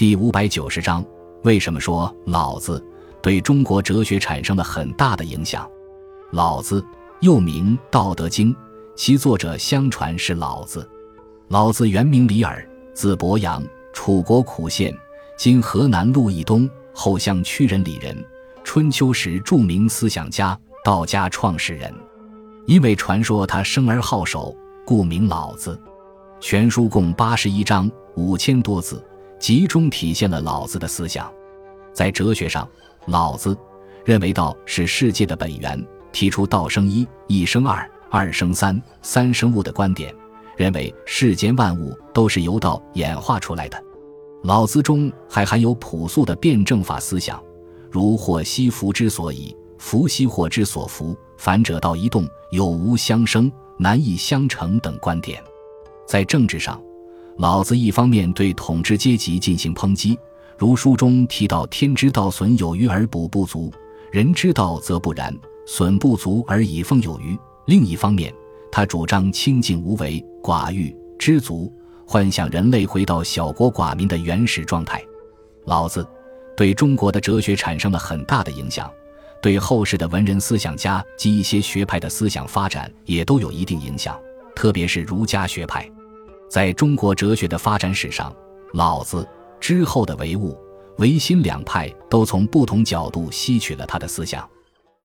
第五百九十章，为什么说老子对中国哲学产生了很大的影响？老子又名《道德经》，其作者相传是老子。老子原名李耳，字伯阳，楚国苦县（今河南鹿邑东）后乡曲人里人，春秋时著名思想家，道家创始人。因为传说他生而好守，故名老子。全书共八十一章，五千多字，集中体现了老子的思想。在哲学上，老子认为道是世界的本源，提出“道生一，一生二，二生三，三生物”的观点，认为世间万物都是由道演化出来的。老子中还含有朴素的辩证法思想，如“祸兮福之所以，福兮祸之所伏”。反者道一动，有无相生，难易相成等观点。在政治上，老子一方面对统治阶级进行抨击，如书中提到“天之道，损有余而补不足；人之道则不然，损不足而以奉有余。”另一方面，他主张清净无为、寡欲、知足，幻想人类回到小国寡民的原始状态。老子对中国的哲学产生了很大的影响。对后世的文人思想家及一些学派的思想发展也都有一定影响，特别是儒家学派。在中国哲学的发展史上，老子之后的唯物、唯心两派都从不同角度吸取了他的思想。